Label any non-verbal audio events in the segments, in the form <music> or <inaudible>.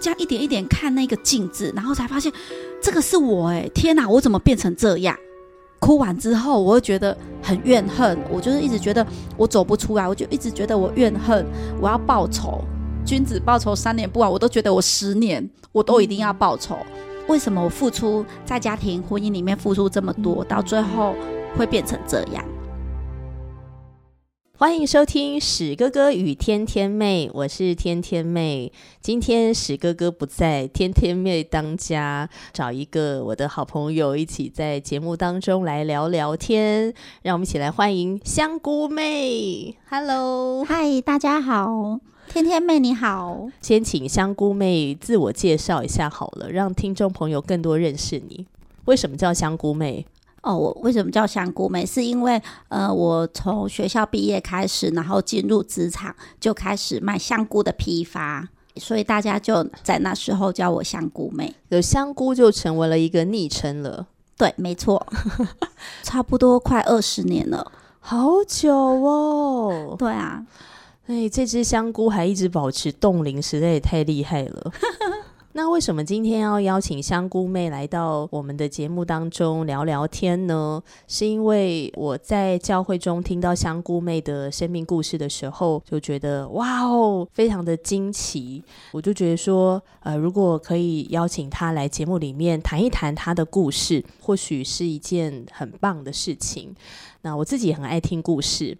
这样一点一点看那个镜子，然后才发现这个是我哎，天哪，我怎么变成这样？哭完之后，我会觉得很怨恨，我就是一直觉得我走不出来，我就一直觉得我怨恨，我要报仇。君子报仇三年不晚，我都觉得我十年我都一定要报仇。为什么我付出在家庭婚姻里面付出这么多，到最后会变成这样？欢迎收听史哥哥与天天妹，我是天天妹。今天史哥哥不在，天天妹当家，找一个我的好朋友一起在节目当中来聊聊天。让我们一起来欢迎香菇妹。Hello，嗨，大家好，天天妹你好。先请香菇妹自我介绍一下好了，让听众朋友更多认识你。为什么叫香菇妹？哦，我为什么叫香菇妹？是因为呃，我从学校毕业开始，然后进入职场，就开始卖香菇的批发，所以大家就在那时候叫我香菇妹。有香菇就成为了一个昵称了。对，没错，<laughs> 差不多快二十年了，好久哦。对啊，哎，这只香菇还一直保持冻龄，实在也太厉害了。<laughs> 那为什么今天要邀请香菇妹来到我们的节目当中聊聊天呢？是因为我在教会中听到香菇妹的生命故事的时候，就觉得哇哦，非常的惊奇。我就觉得说，呃，如果可以邀请她来节目里面谈一谈她的故事，或许是一件很棒的事情。那我自己很爱听故事，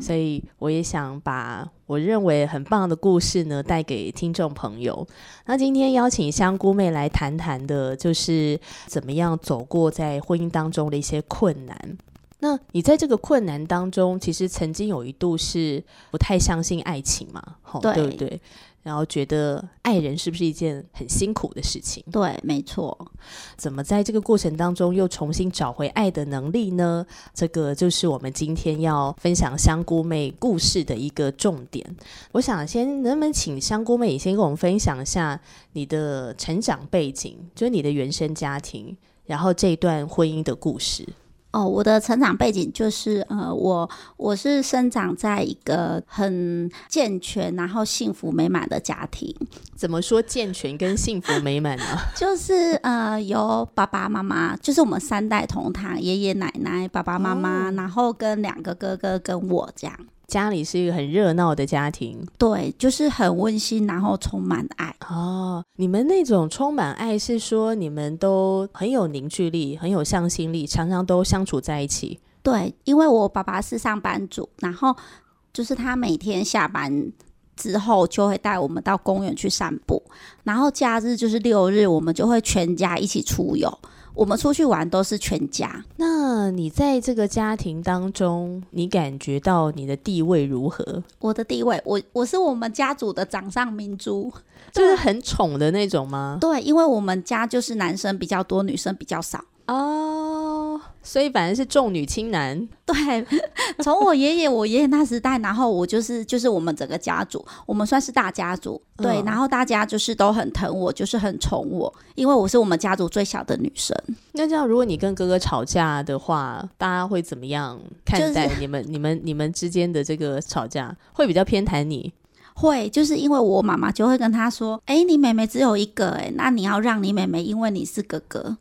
所以我也想把我认为很棒的故事呢带给听众朋友。那今天邀请香菇妹来谈谈的，就是怎么样走过在婚姻当中的一些困难。那你在这个困难当中，其实曾经有一度是不太相信爱情嘛？对不对？然后觉得爱人是不是一件很辛苦的事情？对，没错。怎么在这个过程当中又重新找回爱的能力呢？这个就是我们今天要分享香菇妹故事的一个重点。我想先能不能请香菇妹先跟我们分享一下你的成长背景，就是你的原生家庭，然后这段婚姻的故事。哦，我的成长背景就是呃，我我是生长在一个很健全然后幸福美满的家庭。怎么说健全跟幸福美满呢？<laughs> 就是呃，有爸爸妈妈，就是我们三代同堂，爷爷奶奶、爸爸妈妈，然后跟两个哥哥跟我这样。家里是一个很热闹的家庭，对，就是很温馨，然后充满爱哦。你们那种充满爱是说你们都很有凝聚力，很有向心力，常常都相处在一起。对，因为我爸爸是上班族，然后就是他每天下班之后就会带我们到公园去散步，然后假日就是六日，我们就会全家一起出游。我们出去玩都是全家。那你在这个家庭当中，你感觉到你的地位如何？我的地位，我我是我们家族的掌上明珠，就是很宠的那种吗？对，因为我们家就是男生比较多，女生比较少。哦，所以反正是重女轻男。对，<laughs> 从我爷爷、我爷爷那时代，然后我就是就是我们整个家族，我们算是大家族。对，然后大家就是都很疼我，就是很宠我，因为我是我们家族最小的女生。那这样，如果你跟哥哥吵架的话，大家会怎么样看待你们、你们、你们之间的这个吵架？会比较偏袒你？会，就是因为我妈妈就会跟他说：“哎，你妹妹只有一个，哎，那你要让你妹妹，因为你是哥哥。”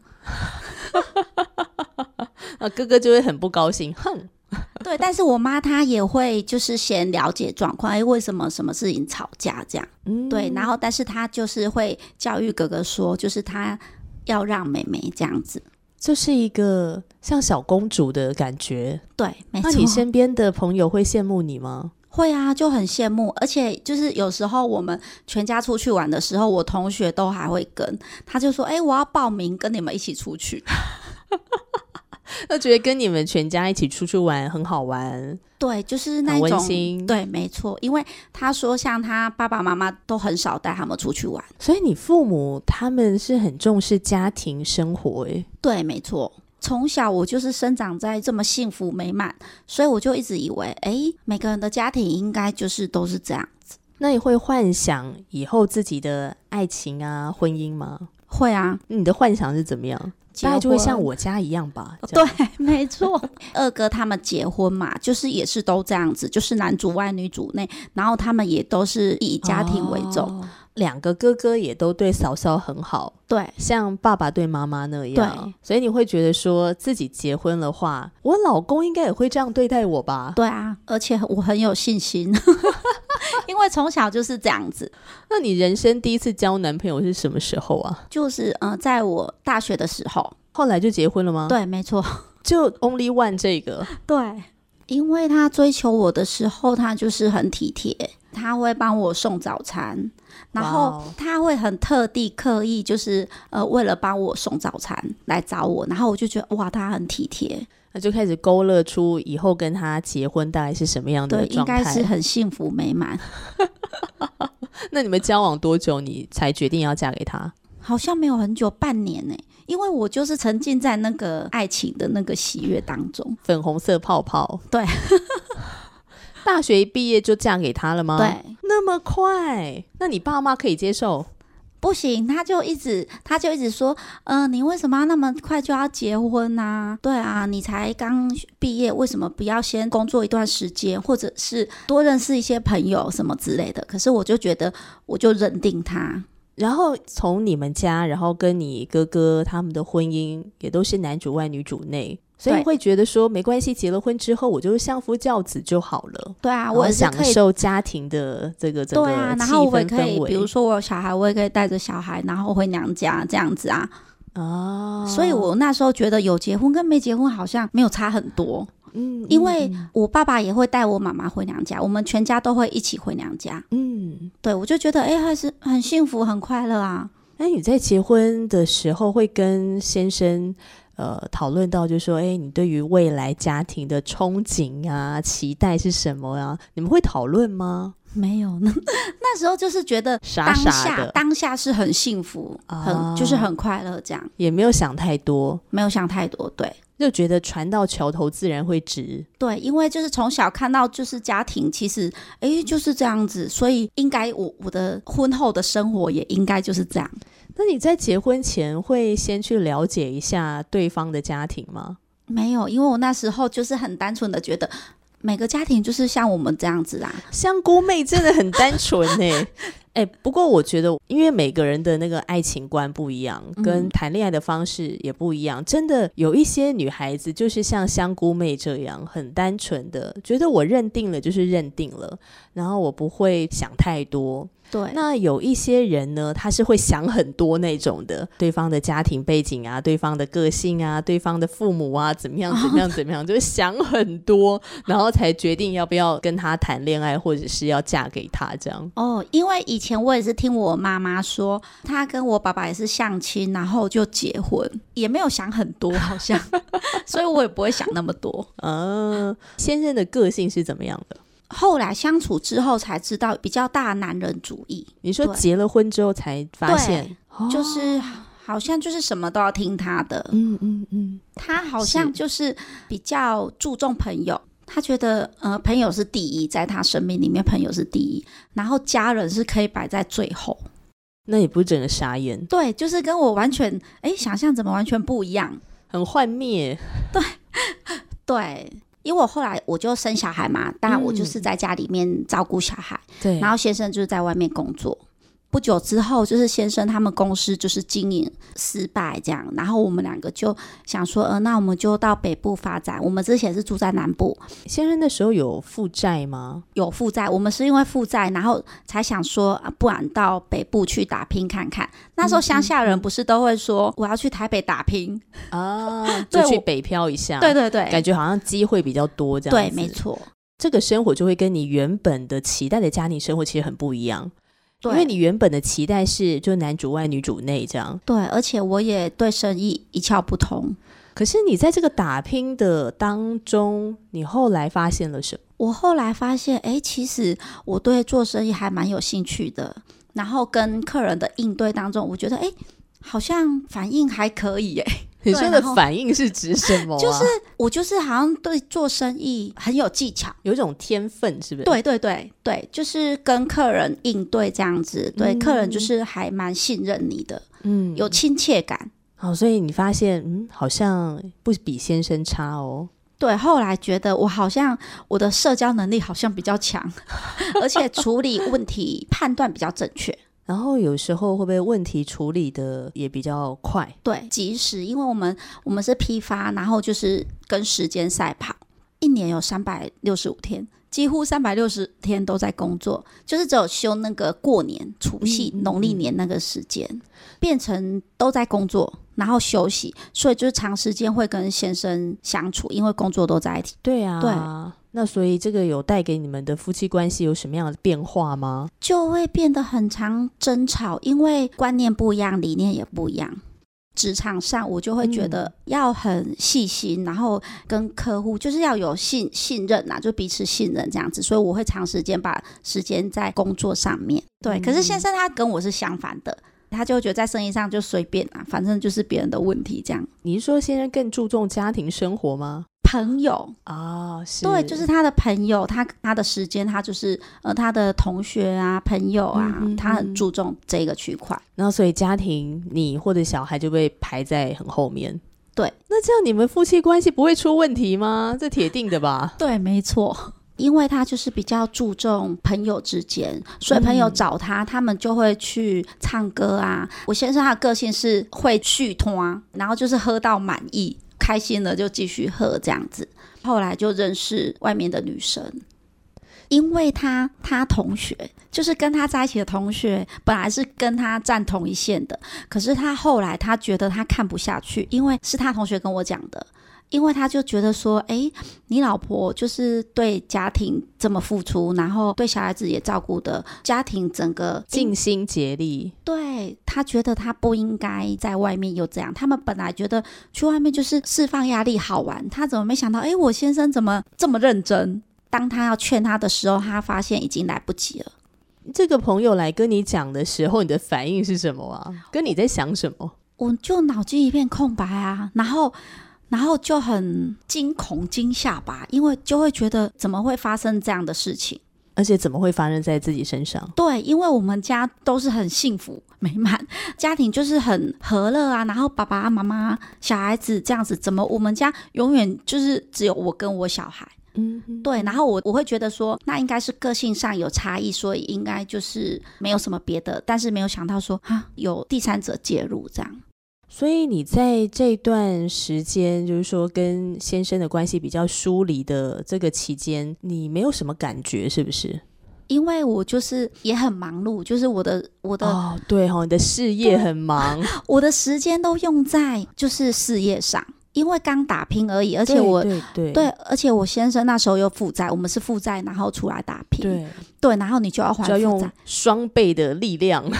<laughs> 啊，哥哥就会很不高兴，哼。<laughs> 对，但是我妈她也会就是先了解状况，哎，为什么什么事情吵架这样？嗯，对，然后但是她就是会教育哥哥说，就是她要让妹妹这样子，就是一个像小公主的感觉。对，没错。那你身边的朋友会羡慕你吗？会啊，就很羡慕，而且就是有时候我们全家出去玩的时候，我同学都还会跟，他就说：“哎，我要报名跟你们一起出去。<laughs> ”他觉得跟你们全家一起出去玩很好玩，对，就是那种对，没错。因为他说，像他爸爸妈妈都很少带他们出去玩，所以你父母他们是很重视家庭生活，哎，对，没错。从小我就是生长在这么幸福美满，所以我就一直以为，哎，每个人的家庭应该就是都是这样子。那你会幻想以后自己的爱情啊、婚姻吗？会啊。你的幻想是怎么样？大概就会像我家一样吧。<laughs> 对，没错。<laughs> 二哥他们结婚嘛，就是也是都这样子，就是男主外女主内，然后他们也都是以家庭为重。两个哥哥也都对嫂嫂很好，对。像爸爸对妈妈那样，对。所以你会觉得说自己结婚的话，我老公应该也会这样对待我吧？对啊，而且我很有信心，<laughs> <laughs> 因为从小就是这样子。那你人生第一次交男朋友是什么时候啊？就是呃，在我大学的时候，后来就结婚了吗？，对，没错，就 only one 这个，对，因为他追求我的时候，他就是很体贴，他会帮我送早餐，然哇后哦他会很特地刻意就是呃，为了帮我送早餐来找我，然后我就觉得哇，他很体贴，那就开始勾勒出以后跟他结婚大概是什么样的状态。该是很幸福美满。<laughs> 那你们交往多久，你才决定要嫁给他？好像没有很久，半年呢、因为我就是沉浸在那个爱情的那个喜悦当中。粉红色泡泡，对，大学一毕业就嫁给他了吗？，对，那么快，那你爸妈可以接受？不行，他就一直，他就一直说，嗯、你为什么要那么快就要结婚呐、对啊，你才刚毕业，为什么不要先工作一段时间，或者是多认识一些朋友什么之类的？可是我就觉得，我就认定他，然后从你们家，然后跟你哥哥他们的婚姻也都是男主外女主内，所以会觉得说没关系，结了婚之后我就是相夫教子就好了，对啊，我也是可以。受家庭的这个整个对啊，然气后我氛也可以。比如说我有小孩，我也可以带着小孩，然后回娘家这样子啊。哦，所以我那时候觉得有结婚跟没结婚好像没有差很多，嗯，因为嗯我爸爸也会带我妈妈回娘家，我们全家都会一起回娘家。嗯，对我就觉得哎、还是很幸福很快乐啊。那你在结婚的时候会跟先生呃讨论到，就是说，哎，你对于未来家庭的憧憬啊、期待是什么啊？你们会讨论吗？没有，<laughs> 那那时候就是觉得傻当下当下是很幸福，啊很就是很快乐，这样也没有想太多，没有想太多。对就觉得船到桥头自然会直。对，因为就是从小看到就是家庭，其实哎就是这样子，所以应该我我的婚后的生活也应该就是这样。那你在结婚前会先去了解一下对方的家庭吗？没有，因为我那时候就是很单纯的觉得。每个家庭就是像我们这样子啊，香菇妹真的很单纯呢、<laughs> 哎、不过我觉得，因为每个人的那个爱情观不一样，跟嗯谈恋爱的方式也不一样。真的有一些女孩子就是像香菇妹这样，很单纯的，觉得我认定了就是认定了，然后我不会想太多。对，那有一些人呢，他是会想很多那种的，对方的家庭背景啊，对方的个性啊，对方的父母啊，怎么样怎么样 <laughs> 怎么样，就是想很多，然后才决定要不要跟他谈恋爱，或者是要嫁给他这样。哦，因为以前我也是听我妈妈说，她跟我爸爸也是相亲，然后就结婚，也没有想很多，好像，<laughs> 所以我也不会想那么多。嗯、先生的个性是怎么样的？后来相处之后才知道，比较大男人主义，你说结了婚之后才发现，哦就是好像就是什么都要听他的。嗯嗯嗯，他好像就是比较注重朋友，他觉得呃朋友是第一，在他生命里面朋友是第一，然后家人是可以摆在最后。那也不是整个傻眼，对，就是跟我完全哎想象怎么完全不一样。很幻灭。对对，因为我后来我就生小孩嘛，当然我就嗯是在家里面照顾小孩，对然后先生就是在外面工作。不久之后，就是先生他们公司就是经营失败这样，然后我们两个就想说，呃，那我们就到北部发展。我们之前是住在南部，先生那时候有负债吗？有负债，我们是因为负债，然后才想说，啊、不然到北部去打拼看看。那时候乡下人不是都会说，我要去台北打拼？啊，<laughs> 就去北漂一下，对对对，感觉好像机会比较多，这样对，子没错，这个生活就会跟你原本的期待的家庭生活其实很不一样，对，因为你原本的期待是就男主外女主内这样，对，而且我也对生意一窍不通。可是你在这个打拼的当中，你后来发现了什么？我后来发现，哎，其实我对做生意还蛮有兴趣的。然后跟客人的应对当中，我觉得，哎，好像反应还可以，哎，你说的反应是指什么、啊？就是我就是好像对做生意很有技巧。有一种天分，是不是？，对对对对，就是跟客人应对这样子，对、嗯客人就是还蛮信任你的，嗯，有亲切感。好，所以你发现，嗯，好像不比先生差哦。对，后来觉得我好像我的社交能力好像比较强，<laughs> 而且处理问题判断比较正确。然后有时候会不会问题处理的也比较快？对，及时，因为我们我们是批发，然后就是跟时间赛跑，一年有三百六十五天，几乎三百六十天都在工作，就是只有休那个过年、除夕、农历年那个时间，变成都在工作，然后休息，所以就是长时间会跟先生相处，因为工作都在一起。对啊，对。那所以这个有带给你们的夫妻关系有什么样的变化吗？就会变得很常争吵，因为观念不一样，理念也不一样。职场上，我就会觉得要很细心，然后跟客户就是要有信信任呐、就彼此信任这样子。所以我会长时间把时间在工作上面。对，可是先生他跟我是相反的，他就觉得在生意上就随便啊，反正就是别人的问题这样。你是说先生更注重家庭生活吗？朋友，哦，是对，就是他的朋友，他他的时间，他就是呃他的同学啊、朋友啊，嗯嗯他很嗯注重这个区块。然后所以家庭你或者小孩就被排在很后面。对，那这样你们夫妻关系不会出问题吗？这铁定的吧？<laughs> 对，没错。因为他就是比较注重朋友之间，所以朋友嗯找他，他们就会去唱歌啊。我先生他的个性是会续托，然后就是喝到满意，开心了就继续喝这样子。后来就认识外面的女生，因为他他同学就是跟他在一起的同学，本来是跟他站同一线的，可是他后来他觉得他看不下去，因为是他同学跟我讲的。因为他就觉得说，诶，你老婆就是对家庭这么付出，然后对小孩子也照顾的，家庭整个尽心竭力，对他觉得他不应该在外面又这样。他们本来觉得去外面就是释放压力好玩，他怎么没想到？诶，我先生怎么这么认真？当他要劝他的时候，他发现已经来不及了。这个朋友来跟你讲的时候，你的反应是什么啊？跟你在想什么？我就脑筋一片空白啊，然后。然后就很惊恐惊吓吧，因为就会觉得怎么会发生这样的事情？而且怎么会发生在自己身上？对，因为我们家都是很幸福美满，家庭就是很和乐啊。然后爸爸妈妈、小孩子这样子，怎么我们家永远就是只有我跟我小孩？嗯，对，然后我我会觉得说，那应该是个性上有差异，所以应该就是没有什么别的。但是没有想到说啊，有第三者介入这样。所以你在这段时间，就是说跟先生的关系比较疏离的这个期间，你没有什么感觉，是不是？因为我就是也很忙碌，就是我的我的、哦，对、哦，你的事业很忙，<laughs> 我的时间都用在就是事业上，因为刚打拼而已，而且我对而且我先生那时候又负债，我们是负债，然后出来打拼，对，对，然后你就要还就要用负债，双倍的力量。<laughs>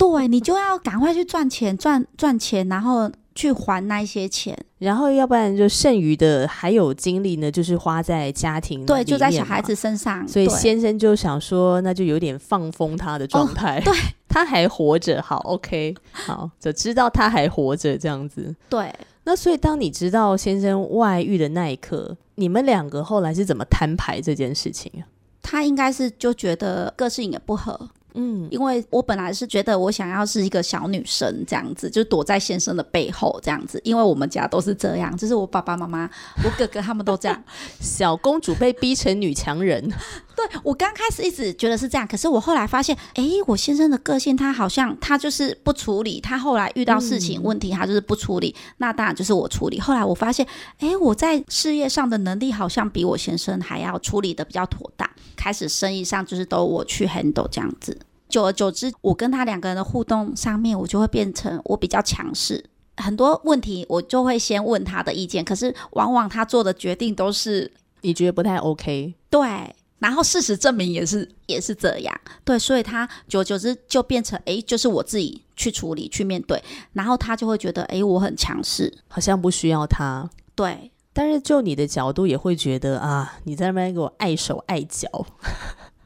对你就要赶快去赚钱，赚赚钱，然后去还那一些钱，然后要不然就剩余的还有精力呢，就是花在家庭对，就在小孩子身上，所以先生就想说，那就有点放风他的状态。对，他还活着，好，OK，好，就知道他还活着这样子。对，那所以当你知道先生外遇的那一刻，你们两个后来是怎么摊牌这件事情啊？他应该是就觉得个性也不合。嗯，因为我本来是觉得我想要是一个小女生这样子，就躲在先生的背后这样子，因为我们家都是这样，就是我爸爸妈妈、我哥哥他们都这样。<laughs> 小公主被逼成女强人，<laughs> 对我刚开始一直觉得是这样，可是我后来发现，诶，我先生的个性他好像他就是不处理，他后来遇到事情、嗯问题他就是不处理，那当然就是我处理。后来我发现，诶，我在事业上的能力好像比我先生还要处理的比较妥当，开始生意上就是都我去 handle 这样子。久而久之，我跟他两个人的互动上面，我就会变成我比较强势。很多问题我就会先问他的意见，可是往往他做的决定都是你觉得不太 OK？对，然后事实证明也是也是这样，对，所以他久而久之就变成诶，就是我自己去处理去面对，然后他就会觉得哎，我很强势，好像不需要他。对但是就你的角度也会觉得啊，你在那边给我碍手碍脚，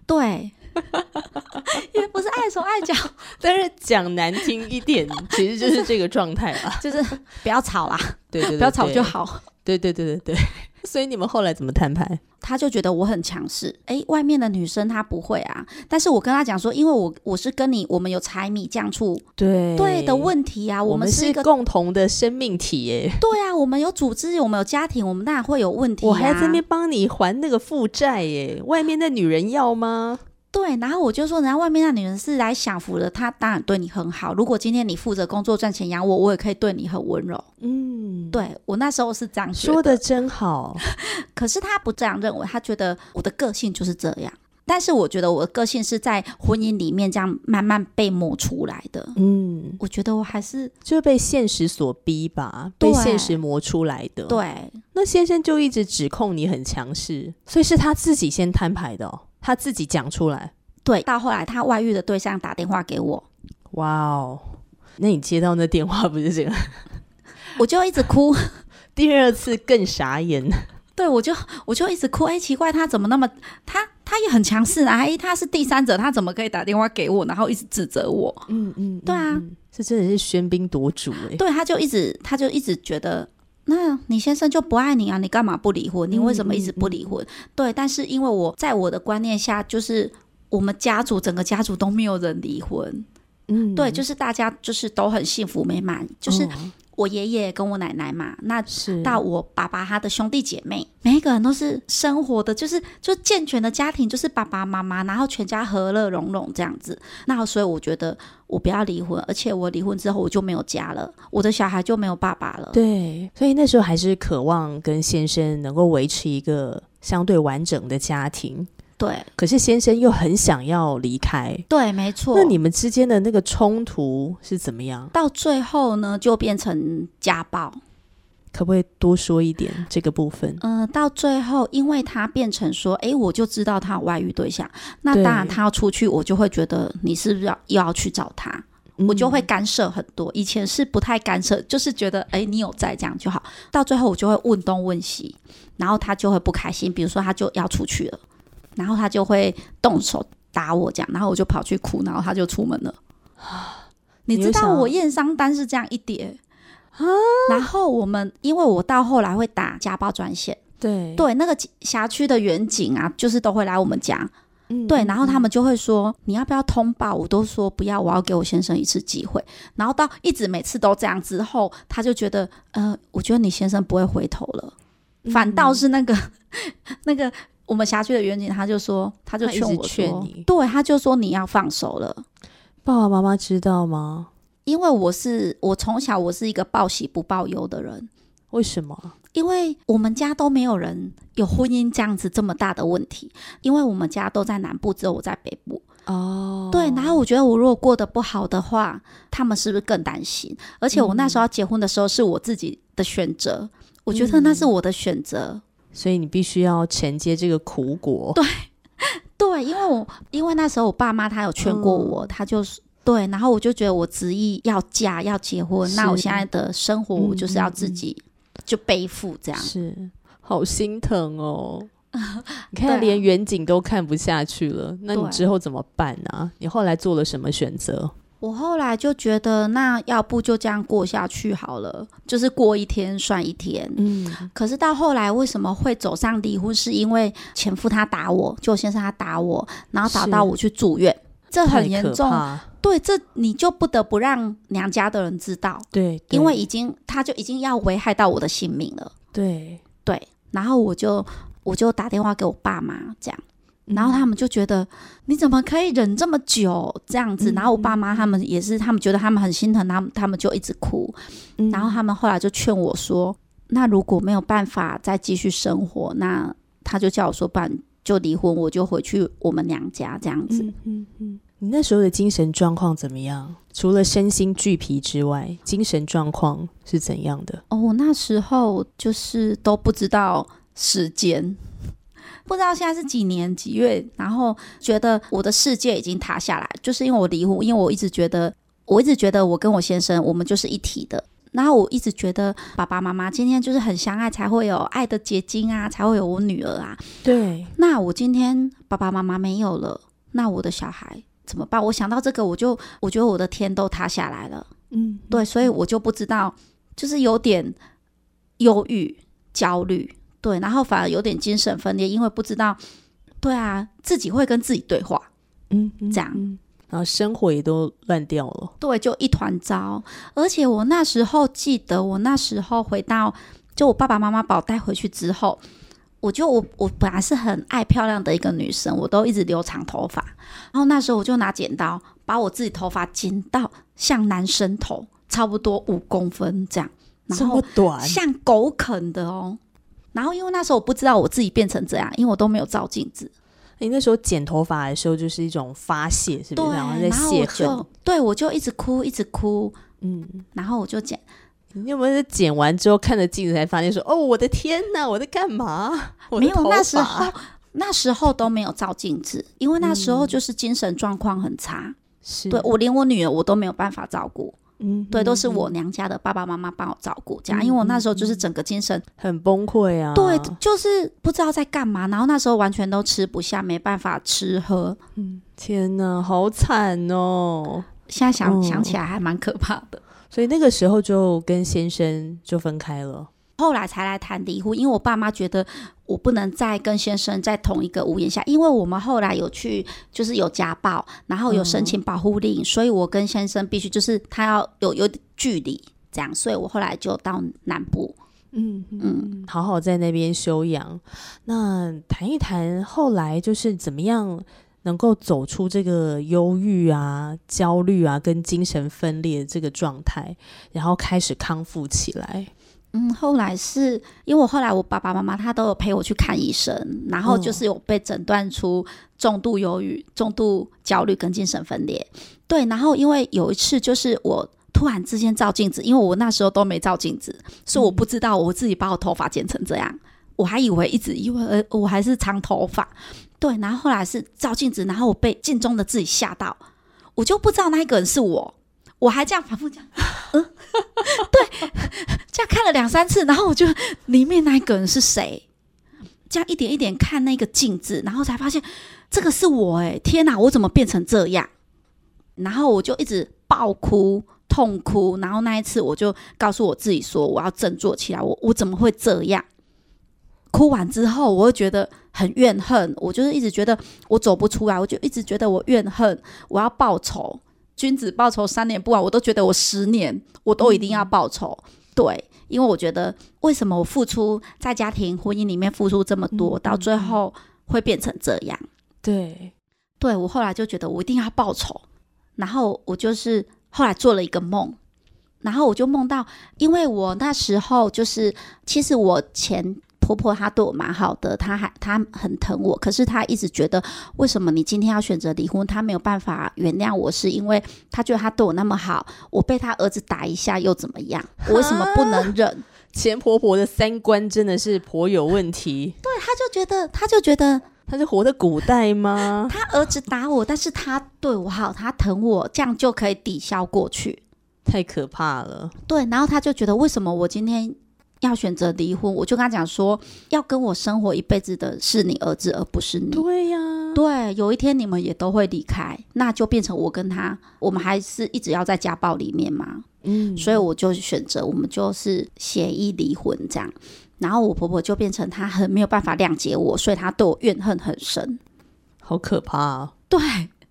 对，<laughs> 也不是碍手碍脚，<laughs> 但是讲难听一点，<laughs> 其实就是这个状态吧。就是不要吵啦，对对对，不要吵就。好。对对对对对。<laughs> 所以你们后来怎么摊牌？他就觉得我很强势，诶，外面的女生她不会啊，但是我跟他讲说，因为我我是跟你，我们有柴米酱醋对对的问题啊，我们是一个共同的生命体耶。对啊，我们有组织，我们有家庭，我们当然会有问题、啊。我还在那边帮你还那个负债耶，外面的女人要吗？对，然后我就说，人家外面那女人是来享福的，她当然对你很好。如果今天你负责工作赚钱养我，我也可以对你很温柔。嗯，对我那时候是这样觉说的真好。<laughs> 可是他不这样认为，他觉得我的个性就是这样。但是我觉得我的个性是在婚姻里面这样慢慢被磨出来的。嗯，我觉得我还是就是被现实所逼吧，被现实磨出来的。，对那先生就一直指控你很强势，所以是他自己先摊牌的、哦，他自己讲出来。对。到后来他外遇的对象打电话给我，哇哦，那你接到那电话不是这个？我就一直哭。<laughs> 第二次更傻眼。对，我就我就一直哭。哎，奇怪，他怎么那么他他也很强势啊？哎，他是第三者，他怎么可以打电话给我，然后一直指责我？嗯嗯，对啊嗯，这真的是喧宾夺主哎。对，他就一直他就一直觉得，那你先生就不爱你啊，你干嘛不离婚？你为什么一直不离婚？对，但是因为我在我的观念下，就是我们家族整个家族都没有人离婚，嗯对，就是大家就是都很幸福美满，就是哦我爷爷跟我奶奶嘛，那是到我爸爸他的兄弟姐妹，每一个人都是生活的，就是就健全的家庭，就是爸爸妈妈，然后全家和乐融融这样子。那所以我觉得我不要离婚，而且我离婚之后我就没有家了，我的小孩就没有爸爸了。对，所以那时候还是渴望跟先生能够维持一个相对完整的家庭，对可是先生又很想要离开。对，没错。那你们之间的那个冲突是怎么样？到最后呢，就变成家暴。可不可以多说一点这个部分？嗯、到最后，因为他变成说，诶，我就知道他有外遇对象，那当然他要出去，我就会觉得你是不是要又要去找他？我就会嗯干涉很多。以前是不太干涉，就是觉得诶，你有在这样就好。到最后我就会问东问西，然后他就会不开心。比如说他就要出去了，然后他就会动手打我这样，然后我就跑去哭，然后他就出门了。你知道我验伤单是这样一叠然后我们因为我到后来会打家暴专线，对。对那个辖区的远警啊，就是都会来我们家，嗯对，然后他们们就会说你要不要通报，我都说不要，我要给我先生一次机会。然后到一直每次都这样之后，他就觉得呃，我觉得你先生不会回头了，反倒是那个 <laughs> 那个我们辖区的远警，他就说他就劝我说劝你，对，他就说你要放手了。爸爸妈妈知道吗？因为我是我从小我是一个报喜不报忧的人，为什么？因为我们家都没有人有婚姻这样子这么大的问题，因为我们家都在南部，只有我在北部。哦，对，然后我觉得我如果过得不好的话，他们是不是更担心？而且我那时候要结婚的时候是我自己的选择，我觉得那是我的选择。所以你必须要承接这个苦果。对，<laughs> 对，因为我因为那时候我爸妈他有劝过我，他就是。对，然后我就觉得我执意要嫁要结婚，那我现在的生活我就是要自己就背负这样。是好心疼哦。<laughs> 你看，连远景都看不下去了，那你之后怎么办啊？你后来做了什么选择？我后来就觉得，那要不就这样过下去好了，就是过一天算一天。嗯，可是到后来为什么会走上离婚？是因为前夫他打我，就先生他打我，然后打到我去住院，这很严重。怕。对，这你就不得不让娘家的人知道，对，对因为已经他就已经要危害到我的性命了。对，对，然后我就我就打电话给我爸妈这样。嗯然后他们就觉得你怎么可以忍这么久这样子？嗯然后我爸妈他们也是，他们觉得他们很心疼，他们他们就一直哭。嗯然后他们后来就劝我说：“那如果没有办法再继续生活，那他就叫我说，不然就离婚，我就回去我们娘家这样子。嗯嗯嗯，你那时候的精神状况怎么样？除了身心俱疲之外，精神状况是怎样的？哦，我那时候就是都不知道时间，不知道现在是几年几月，然后觉得我的世界已经塌下来，就是因为我离婚，因为我一直觉得，我一直觉得我跟我先生我们就是一体的。然后我一直觉得爸爸妈妈今天就是很相爱，才会有爱的结晶啊，才会有我女儿啊。对，那我今天爸爸妈妈没有了，那我的小孩怎么办？我想到这个，我就我觉得我的天都塌下来了。嗯，对，所以我就不知道，就是有点忧郁、焦虑，对，然后反而有点精神分裂，因为不知道，对啊，自己会跟自己对话，嗯，嗯这样嗯然后生活也都乱掉了。对，就一团糟。而且我那时候记得，我那时候回到，就我爸爸妈妈把我带回去之后，我就我我本来是很爱漂亮的一个女生，我都一直留长头发。然后那时候我就拿剪刀把我自己头发剪到像男生头，差不多五公分这样，然这后短，像狗啃的哦。然后因为那时候我不知道我自己变成这样，因为我都没有照镜子。你那时候剪头发的时候就是一种发泄，是不，是？然后在泄恨就。对我就一直哭，一直哭，嗯，然后我就剪。你有没有在剪完之后看着镜子才发现说：“哦，我的天哪，我在干嘛？” <laughs> 没有，头那时发候那时候都没有照镜子，因为那时候嗯就是精神状况很差。是对我连我女儿我都没有办法照顾，嗯，对，都是嗯我娘家的爸爸妈妈帮我照顾，这样，嗯因为我那时候就是整个精神，很崩溃啊。对，就是不知道在干嘛，然后那时候完全都吃不下，没办法吃喝，嗯，天哪，好惨哦！现在想、嗯想起来还蛮可怕的。所以那个时候就跟先生就分开了。后来才来谈离婚，因为我爸妈觉得我不能再跟先生在同一个屋檐下，因为我们后来有去就是有家暴，然后有申请保护令，所以我跟先生必须就是他要有有距离这样，所以我后来就到南部。嗯嗯，好好在那边休养。那谈一谈后来就是怎么样能够走出这个忧郁啊、焦虑啊跟精神分裂这个状态，然后开始康复起来。嗯，后来是因为我后来我爸爸妈妈他都有陪我去看医生，然后就是有被诊断出重度忧郁、重度焦虑跟精神分裂。对，然后因为有一次就是我突然之间照镜子，因为我那时候都没照镜子，所以我不知道我自己把我头发剪成这样，我还以为一直以为呃我还是长头发。对，然后后来是照镜子，然后我被镜中的自己吓到，我就不知道那一个人是我，我还这样反复这样，<laughs> 嗯，对，这样看了两三次，然后我就里面那一个人是谁？这样一点一点看那个镜子，然后才发现这个是我哎、天哪，我怎么变成这样？然后我就一直爆哭、痛哭，然后那一次我就告诉我自己说，我要振作起来，我我怎么会这样？哭完之后，我会觉得很怨恨，我就是一直觉得我走不出来，我就一直觉得我怨恨，我要报仇。君子报仇三年不晚，我都觉得我十年我都一定要报仇。对，因为我觉得为什么我付出在家庭婚姻里面付出这么多，嗯到最后会变成这样？对，对我后来就觉得我一定要报仇，然后我就是后来做了一个梦，然后我就梦到，因为我那时候就是其实我前婆婆她对我蛮好的，她还她很疼我，可是她一直觉得为什么你今天要选择离婚，她没有办法原谅我，是因为她觉得她对我那么好，我被她儿子打一下又怎么样？我为什么不能忍？前婆婆的三观真的是颇有问题。对，她就觉得她就觉得她是活在古代吗？他儿子打我，但是他对我好，他疼我，这样就可以抵消过去。太可怕了。对，然后他就觉得为什么我今天要选择离婚？我就跟他讲说，要跟我生活一辈子的是你儿子，而不是你。对呀、对，有一天你们也都会离开，那就变成我跟他，我们还是一直要在家暴里面嘛。嗯，所以我就选择我们就是协议离婚这样。然后我婆婆就变成她很没有办法谅解我，所以她对我怨恨很深。好可怕、啊。对，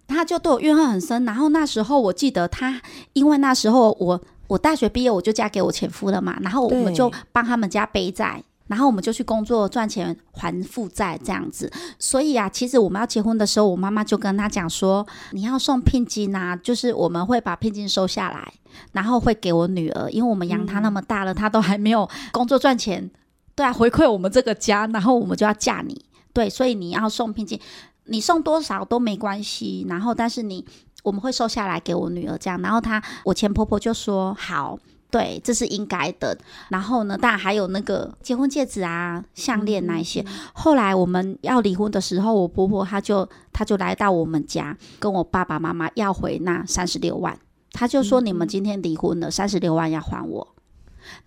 她就对我怨恨很深。然后那时候我记得她，因为那时候我我大学毕业我就嫁给我前夫了嘛，然后我们就帮他们家背债。然后我们就去工作赚钱还负债这样子，所以啊，其实我们要结婚的时候，我妈妈就跟他讲说，你要送聘金啊，就是我们会把聘金收下来，然后会给我女儿，因为我们养她那么大了，她都还没有工作赚钱，对啊，回馈我们这个家，然后我们就要嫁你，对，所以你要送聘金，你送多少都没关系，然后但是你我们会收下来给我女儿这样，然后她我前婆婆就说好。对，这是应该的。然后呢，当然还有那个结婚戒指啊、项链那一些。后来我们要离婚的时候，我婆婆她就她就来到我们家，跟我爸爸妈妈要回那三十六万。她就说：“你们今天离婚了，三十六万要还我。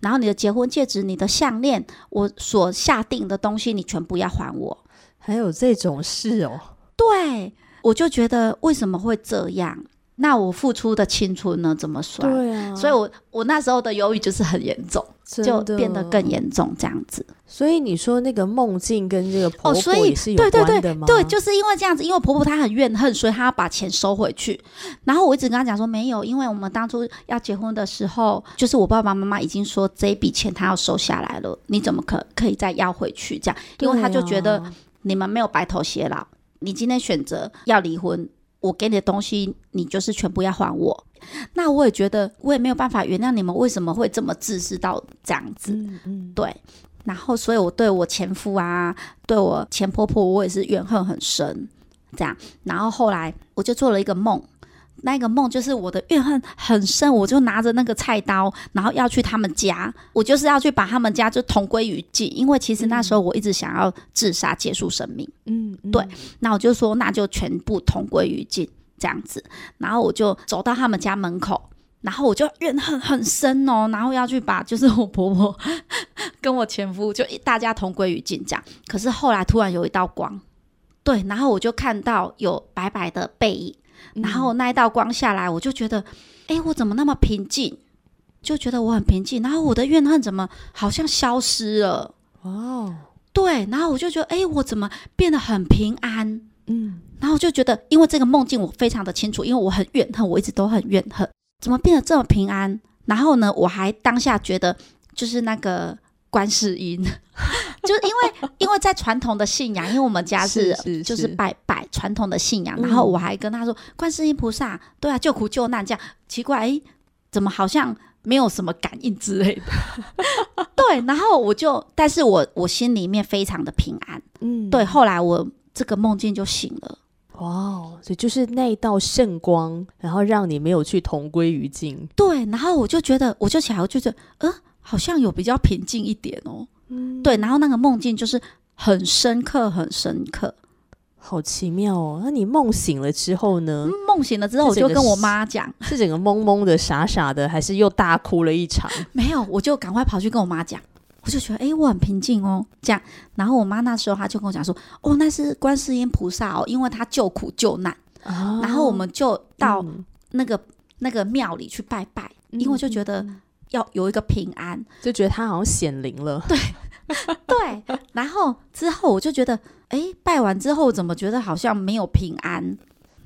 然后你的结婚戒指、你的项链，我所下定的东西，你全部要还我。”还有这种事哦。对，我就觉得为什么会这样？那我付出的青春呢？怎么算？对啊，所以我我那时候的忧郁就是很严重，就变得更。严重这样子。所以你说那个梦境跟这个婆哦，婆也是有关的吗？对，就是因为这样子，因为婆婆她很怨恨，所以她要把钱收回去。然后我一直跟她讲说没有，因为我们当初要结婚的时候，就是我爸爸妈妈已经说这一笔钱她要收下来了，你怎么可可以再要回去？这样，因为他就觉得你们没有白头偕老，你今天选择要离婚，我给你的东西你就是全部要还我。那我也觉得我也没有办法原谅你们为什么会这么自私到这样子。嗯嗯，对，然后所以我对我前夫啊，对我前婆婆，我也是怨恨很深，这样。然后后来我就做了一个梦，那个梦就是我的怨恨很深，我就拿着那个菜刀，然后要去他们家，我就是要去把他们家就同归于尽，因为其实那时候我一直想要自杀结束生命，嗯，嗯对那我就说那就全部同归于尽这样子，然后我就走到他们家门口。然后我就怨恨很深哦，然后要去把就是我婆婆 <laughs> 跟我前夫就一大家同归于尽这样。可是后来突然有一道光，对，然后我就看到有白白的背影，然后那一道光下来，我就觉得，哎，我怎么那么平静？就觉得我很平静，然后我的怨恨怎么好像消失了？哦，对，然后我就觉得，哎，我怎么变得很平安？嗯，然后我就觉得，因为这个梦境我非常的清楚，因为我很怨恨，我一直都很怨恨，怎么变得这么平安？然后呢，我还当下觉得就是那个观世音，<laughs> 就是因为因为在传统的信仰，因为我们家是是是就是是拜拜传统的信仰，嗯然后我还跟他说，观世音菩萨，对啊，救苦救难这样，奇怪，诶，怎么好像没有什么感应之类的？<laughs> 对，然后我就，但是我我心里面非常的平安。嗯，对，后来我这个梦境就醒了。哇哦，所以就是那一道圣光，然后让你没有去同归于尽。对，然后我就觉得，我就起来，我就觉得，呃，好像有比较平静一点哦。嗯，对，然后那个梦境就是很深刻，很深刻。好奇妙哦。那你梦醒了之后呢？梦醒了之后，我就跟我妈讲，是整个懵懵的、傻傻的，还是又大哭了一场？<laughs> 没有，我就赶快跑去跟我妈讲。我就觉得，哎、我很平静哦，这样。然后我妈那时候她就跟我讲说，哦，那是观世音菩萨哦，因为他救苦救难。哦然后我们就到嗯那个、那个庙里去拜拜，因为我就觉得要有一个平安。就觉得他好像显灵了。对 <laughs> 对，然后之后我就觉得，哎，拜完之后怎么觉得好像没有平安？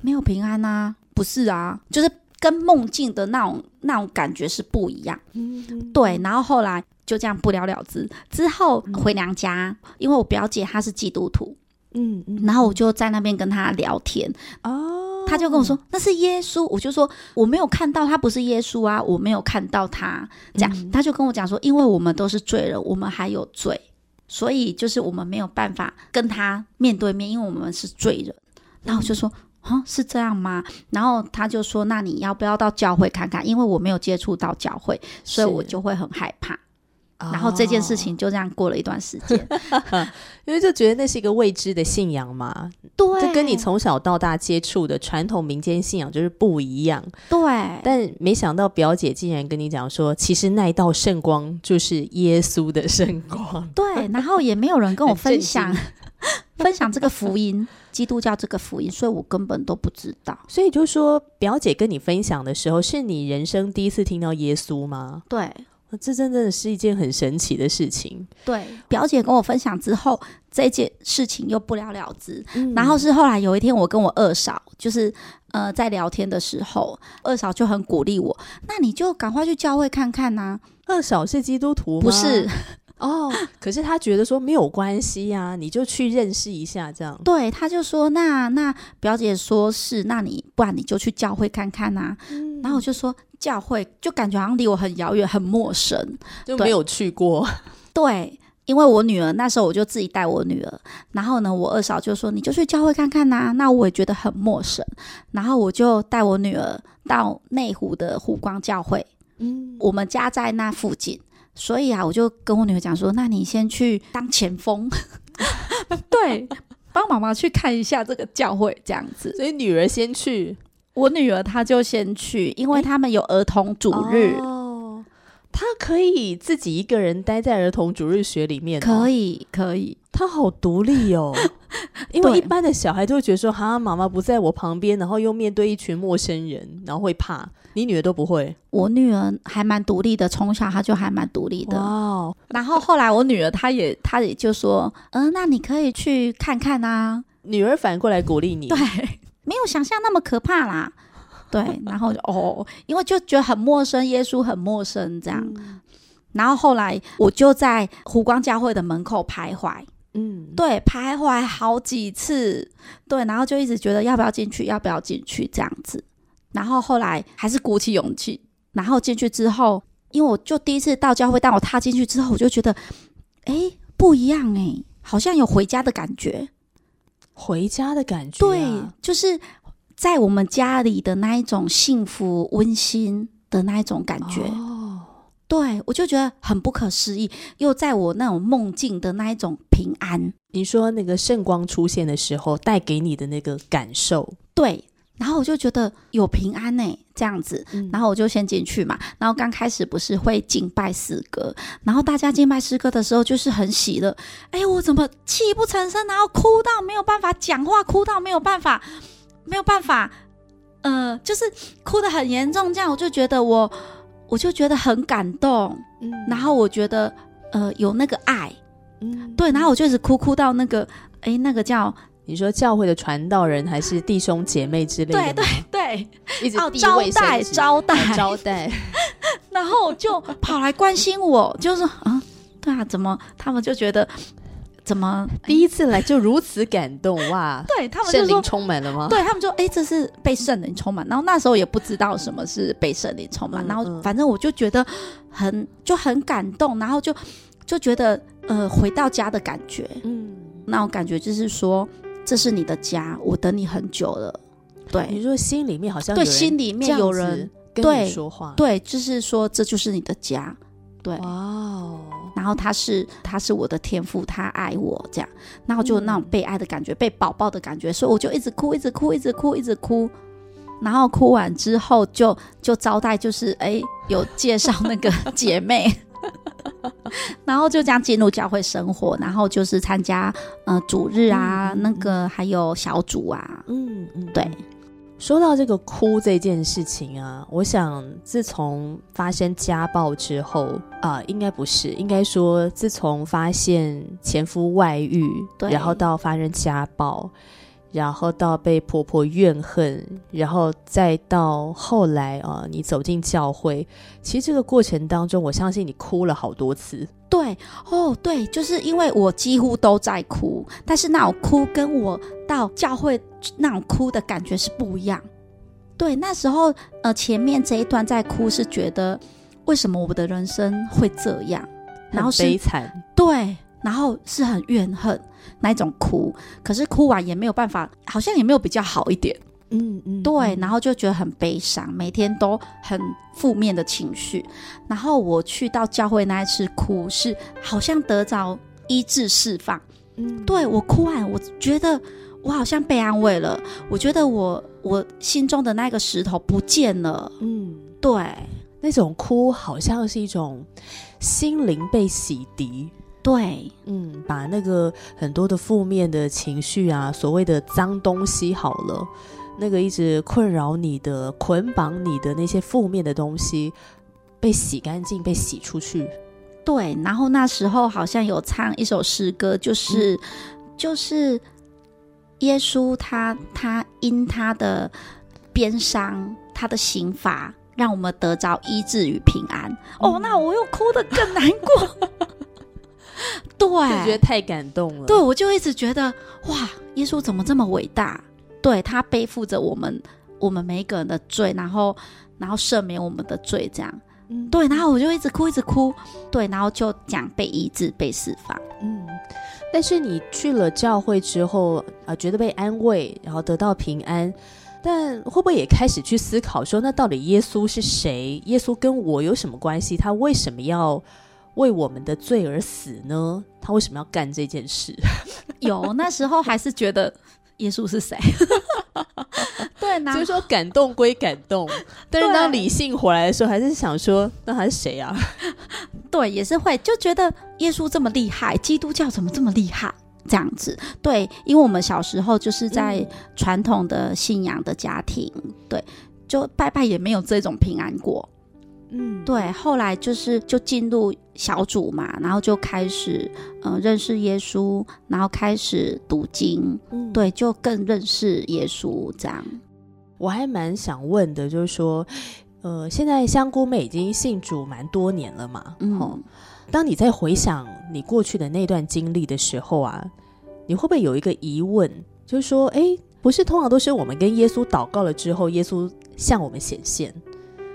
没有平安啊？不是啊，就是跟梦境的那种那种感觉是不一样。嗯，对，然后后来就这样不了了之。之后回娘家，因为我表姐她是基督徒，嗯嗯，然后我就在那边跟她聊天，哦，她就跟我说那是耶稣，我就说我没有看到他不是耶稣啊，我没有看到他。这样，嗯他就跟我讲说，因为我们都是罪人，我们还有罪，所以就是我们没有办法跟他面对面，因为我们是罪人。然后我就说。啊，是这样吗？然后他就说：“那你要不要到教会看看？因为我没有接触到教会，所以我就会很害怕。然后这件事情就这样过了一段时间。<laughs> 因为就觉得那是一个未知的信仰嘛，对，这跟你从小到大接触的传统民间信仰就是不一样。对但没想到表姐竟然跟你讲说，其实那一道圣光就是耶稣的圣光。对，然后也没有人跟我分享分享这个福音，基督教这个福音，所以我根本都不知道。所以就说，表姐跟你分享的时候，是你人生第一次听到耶稣吗？对这真的是一件很神奇的事情。对，表姐跟我分享之后，这件事情又不了了之。嗯然后是后来有一天，我跟我二嫂就是呃在聊天的时候，二嫂就很鼓励我，那你就赶快去教会看看呐、二嫂是基督徒吗？不是，哦，<laughs> 可是他觉得说没有关系呀、你就去认识一下这样。对，他就说那那表姐说是，那你不然你就去教会看看呐、嗯。然后我就说教会，就感觉好像离我很遥远、很陌生。对。就没有去过。<laughs> 对，因为我女儿那时候我就自己带我女儿，然后呢，我二嫂就说你就去教会看看呐、那我也觉得很陌生，然后我就带我女儿到内湖的湖光教会，嗯，我们家在那附近，所以啊，我就跟我女儿讲说，那你先去当前锋，<laughs> 对，帮妈妈去看一下这个教会这样子。所以女儿先去我女儿她就先去，因为他们有儿童主日。哦，她可以自己一个人待在儿童主日学里面、可以，可以，她他好独立哦。<laughs> 因为一般的小孩都会觉得说，哈，妈妈不在我旁边，然后又面对一群陌生人，然后会怕。你女儿都不会，我女儿还蛮独立的，从小她就还蛮独立的。哇哦，然后后来我女儿她也她也就说，嗯、那你可以去看看啊。女儿反过来鼓励你，对，没有想象那么可怕啦。对，然后就哦，因为就觉得很陌生，耶稣很陌生这样。嗯然后后来我就在湖光教会的门口徘徊，嗯，对，徘徊好几次，对，然后就一直觉得要不要进去，要不要进去这样子。然后后来还是鼓起勇气，然后进去之后，因为我就第一次到教会，但我踏进去之后，我就觉得，哎，不一样哎，好像有回家的感觉。回家的感觉、对啊，，就是在我们家里的那一种幸福温馨的那一种感觉。哦，对我就觉得很不可思议，又在我那种梦境的那一种平安。你说那个圣光出现的时候带给你的那个感受，对，然后我就觉得有平安呢，这样子。嗯然后我就先进去嘛，然后刚开始不是会敬拜诗歌，然后大家敬拜诗歌的时候就是很喜乐，哎，我怎么泣不成声，然后哭到没有办法讲话，哭到没有办法，没有办法，呃，就是哭得很严重，这样我就觉得我，我就觉得很感动，嗯。然后我觉得呃有那个爱，嗯，对，然后我就一直哭哭到那个，哎，那个叫你说教会的传道人还是弟兄姐妹之类对对对，一直招待招待。哦招待，<laughs> 然后就跑来关心我，就是啊，对啊，怎么他们就觉得怎么第一次来就如此感动哇！<laughs> 对他们就。充满了吗？对他们说，哎、这是被圣灵充满。然后那时候也不知道什么是被圣灵充满，然后反正我就觉得很就很感动，然后就就觉得呃回到家的感觉，嗯，那种感觉就是说这是你的家，我等你很久了。对你说心里面好像对，心里面有人跟你说话，对，就是说这就是你的家，对。哇哦，然后他是他是我的天赋，他爱我这样，然后就那种被爱的感觉，被宝宝的感觉，所以我就一直哭，一直哭，一直哭，一直哭。然后哭完之后就就招待，就是哎有介绍那个姐妹，<laughs> 然后就这样进入教会生活，然后就是参加呃主日啊，那个还有小组啊，嗯嗯，对。嗯。说到这个哭这件事情啊，我想自从发生家暴之后啊、应该不是，应该说自从发现前夫外遇，对。然后到发生家暴，然后到被婆婆怨恨，然后再到后来啊、你走进教会，其实这个过程当中，我相信你哭了好多次。对哦，对，就是因为我几乎都在哭，但是那种哭跟我到教会那种哭的感觉是不一样。对，那时候呃前面这一段在哭是觉得为什么我的人生会这样，然后是悲惨，对，然后是很怨恨那一种哭，可是哭完也没有办法，好像也没有比较好一点。嗯嗯，对，嗯然后就觉得很悲伤，每天都很负面的情绪。然后我去到教会那一次哭，是好像得着医治释放。嗯对我哭完，我觉得我好像被安慰了，我觉得我我心中的那个石头不见了。嗯。对那种哭好像是一种心灵被洗涤，对嗯，把那个很多的负面的情绪啊，所谓的脏东西好了，那个一直困扰你的、捆绑你的那些负面的东西，被洗干净，被洗出去。对，然后那时候好像有唱一首诗歌，就是、就是耶稣他他因他的鞭伤，他的刑罚，让我们得着医治与平安。哦，那我又哭得更难过。<laughs> <laughs> 就觉得，太感动了。对，我就一直觉得哇，耶稣怎么这么伟大？对他背负着我们我们每一个人的罪，然后然后赦免我们的罪，这样。嗯，对，然后我就一直哭，一直哭。对，然后就讲被医治、被释放。嗯。但是你去了教会之后啊、觉得被安慰，然后得到平安，但会不会也开始去思考说，那到底耶稣是谁？耶稣跟我有什么关系？他为什么要为我们的罪而死呢？他为什么要干这件事？<laughs> 有那时候还是觉得耶稣是谁？<laughs> 对，就是说感动归感动，<laughs> 但是对当理性回来的时候，还是想说，那他是谁啊？对也是会就觉得耶稣这么厉害，基督教怎么这么厉害？这样子。对，因为我们小时候就是在传统的信仰的家庭，对，就拜拜也没有这种平安过。嗯，对，后来就是就进入小组嘛，然后就开始呃认识耶稣，然后开始读经，嗯，对，就更认识耶稣这样。我还蛮想问的，就是说，呃，现在香菇妹已经信主蛮多年了嘛，嗯，哦，当你在回想你过去的那段经历的时候啊，你会不会有一个疑问，就是说，哎，不是通常都是我们跟耶稣祷告了之后，耶稣向我们显现？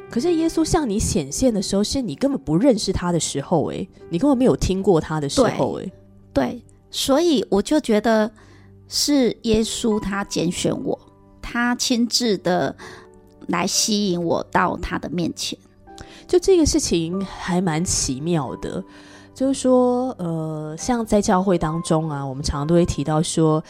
可是耶稣向你显现的时候，是你根本不认识他的时候，诶，你根本没有听过他的时候，诶，对，所以我就觉得是耶稣他拣选我，他亲自的来吸引我到他的面前。就这个事情还蛮奇妙的，就是说，呃，像在教会当中啊，我们常常都会提到说。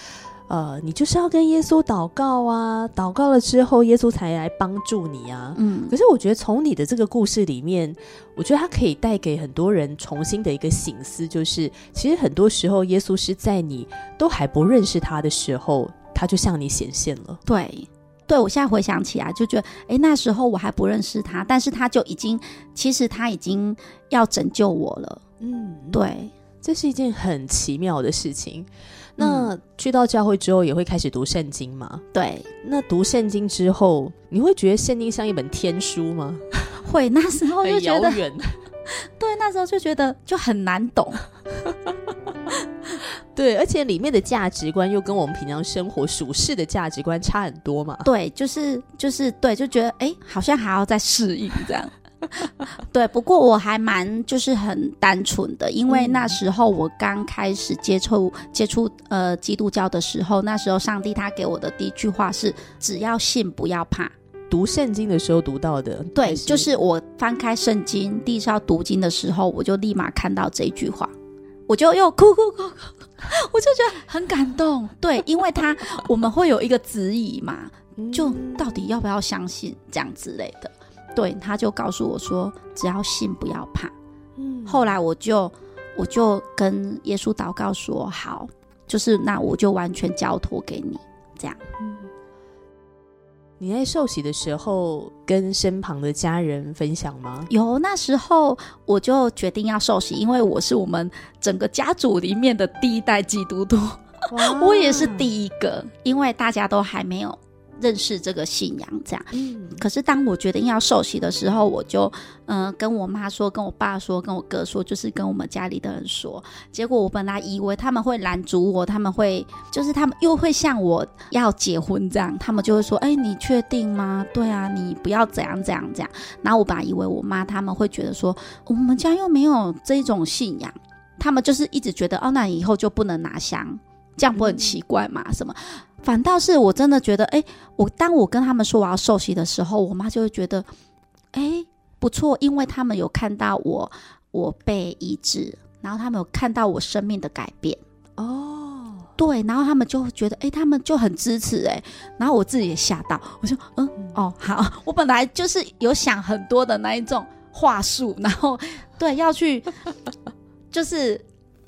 呃，你就是要跟耶稣祷告啊，祷告了之后，耶稣才来帮助你啊。嗯，可是我觉得从你的这个故事里面，我觉得它可以带给很多人重新的一个醒思，就是其实很多时候，耶稣是在你都还不认识他的时候，他就向你显现了。对，对我现在回想起来，就觉得，哎，那时候我还不认识他，但是他就已经，其实他已经要拯救我了。嗯，对，这是一件很奇妙的事情。那去到教会之后，也会开始读圣经吗？对，那读圣经之后，你会觉得圣经像一本天书吗？<laughs> 会，那时候就觉得，远。<laughs> 对，那时候就觉得就很难懂。<laughs> 对，而且里面的价值观又跟我们平常生活属世的价值观差很多嘛。对，就是就是对，就觉得哎，好像还要再适应这样。<laughs> 对，不过我还蛮就是很单纯的，因为那时候我刚开始接触接触呃基督教的时候，那时候上帝他给我的第一句话是“只要信，不要怕”。读圣经的时候读到的，对，就是我翻开圣经第一次要读经的时候，我就立马看到这句话，我就又哭哭哭哭，<laughs> 我就觉得很感动。对，因为他我们会有一个质疑嘛，就到底要不要相信这样之类的。对，他就告诉我说：“只要信，不要怕。”嗯，后来我就我就跟耶稣祷告说：“好，就是那我就完全交托给你。”这样。嗯，你在受洗的时候跟身旁的家人分享吗？有，那时候我就决定要受洗，因为我是我们整个家族里面的第一代基督徒，<laughs> 我也是第一个，因为大家都还没有。认识这个信仰，这样。嗯。可是当我决定要受洗的时候，我就嗯跟我妈说，跟我爸说，跟我哥说，就是跟我们家里的人说。结果我本来以为他们会拦阻我，他们会就是他们又会像我要结婚这样，他们就会说：“哎，你确定吗？对啊，你不要怎样怎样怎样。”然后我本来以为我妈他们会觉得说，我们家又没有这种信仰，他们就是一直觉得哦，那以后就不能拿香，这样不很奇怪吗？什么？反倒是我真的觉得，哎，我当我跟他们说我要受洗的时候，我妈就会觉得，哎，不错，因为他们有看到我我被医治，然后他们有看到我生命的改变，哦，对，然后他们就会觉得，哎，他们就很支持，哎，然后我自己也吓到，我说，嗯，哦，好，我本来就是有想很多的那一种话术，然后 <laughs> 对要去，就是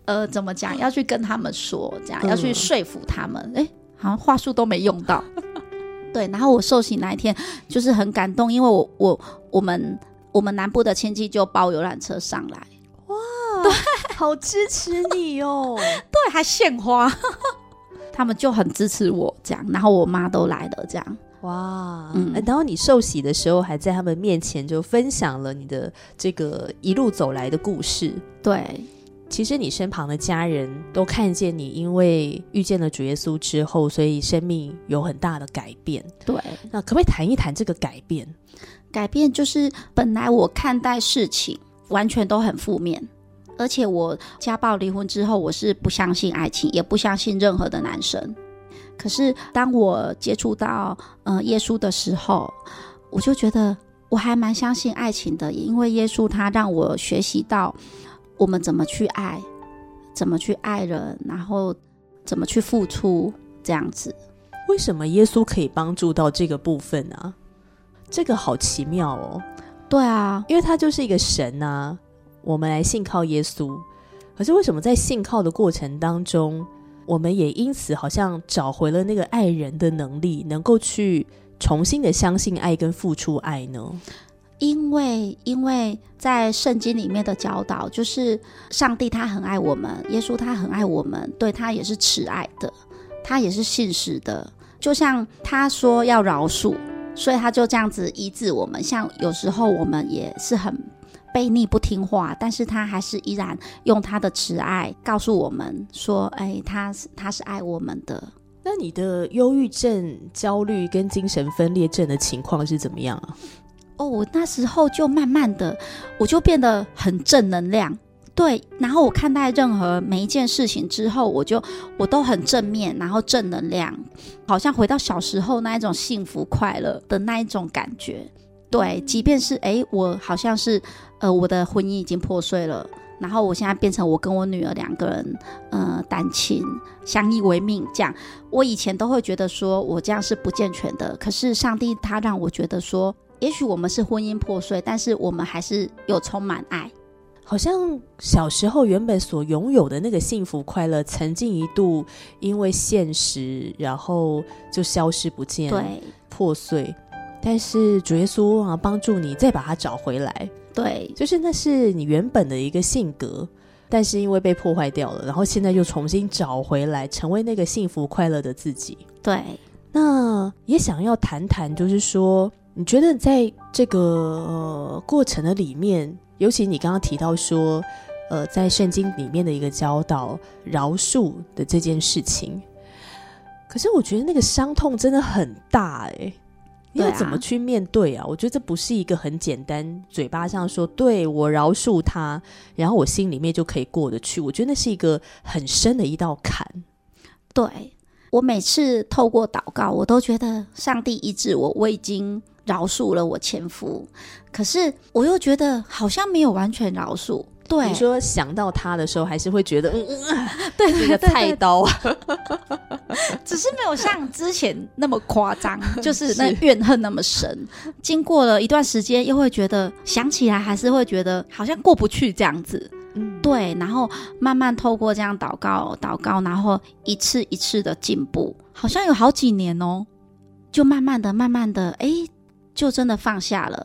呃，怎么讲，要去跟他们说，这样要去说服他们，哎。好像话术都没用到，<laughs> 对。然后我受洗那一天就是很感动，因为我我我们我们南部的亲戚就包游览车上来，哇，对，好支持你哦，<laughs> 对，还献花，<laughs> 他们就很支持我这样。然后我妈都来了，这样，哇，嗯。然后你受洗的时候，还在他们面前就分享了你的这个一路走来的故事，对。其实你身旁的家人都看见你，因为遇见了主耶稣之后，所以生命有很大的改变。对，那可不可以谈一谈这个改变？改变就是本来我看待事情完全都很负面，而且我家暴离婚之后，我是不相信爱情，也不相信任何的男生。可是当我接触到呃耶稣的时候，我就觉得我还蛮相信爱情的，因为耶稣他让我学习到。我们怎么去爱，怎么去爱人，然后怎么去付出，这样子。为什么耶稣可以帮助到这个部分呢？这个好奇妙哦。对啊，因为他就是一个神啊。我们来信靠耶稣，可是为什么在信靠的过程当中，我们也因此好像找回了那个爱人的能力，能够去重新的相信爱跟付出爱呢？因为，因为在圣经里面的教导，就是上帝他很爱我们，耶稣他很爱我们，对他也是慈爱的，他也是信实的。就像他说要饶恕，所以他就这样子医治我们。像有时候我们也是很悖逆不听话，但是他还是依然用他的慈爱告诉我们说：“哎，他是他是爱我们的。”那你的忧郁症、焦虑跟精神分裂症的情况是怎么样啊？哦，我那时候就慢慢的，我就变得很正能量，对。然后我看待任何每一件事情之后，我就我都很正面，然后正能量，好像回到小时候那一种幸福快乐的那一种感觉。对，即便是哎，我好像是呃，我的婚姻已经破碎了，然后我现在变成我跟我女儿两个人，呃，单亲相依为命这样。我以前都会觉得说我这样是不健全的，可是上帝他让我觉得说。也许我们是婚姻破碎，但是我们还是有充满爱。好像小时候原本所拥有的那个幸福快乐，曾经一度因为现实，然后就消失不见，对，破碎。但是主耶稣啊，帮助你再把它找回来。对，就是那是你原本的一个性格，但是因为被破坏掉了，然后现在又重新找回来，成为那个幸福快乐的自己。对，那也想要谈谈，就是说。你觉得在这个过程的里面，尤其你刚刚提到说，呃，在圣经里面的一个教导饶恕的这件事情，可是我觉得那个伤痛真的很大哎，你要怎么去面对啊？我觉得这不是一个很简单，嘴巴上说对我饶恕他，然后我心里面就可以过得去。我觉得那是一个很深的一道坎。对我每次透过祷告，我都觉得上帝医治我，我已经。饶恕了我前夫，可是我又觉得好像没有完全饶恕。对，你说想到他的时候，还是会觉得，嗯嗯，<laughs> 对，那个菜刀，只是没有像之前那么夸张，<laughs> 就是那怨恨那么深。经过了一段时间，又会觉得想起来，还是会觉得好像过不去这样子。嗯，对。然后慢慢透过这样祷告，祷告，然后一次一次的进步，好像有好几年哦，就慢慢的、慢慢的，哎。就真的放下了，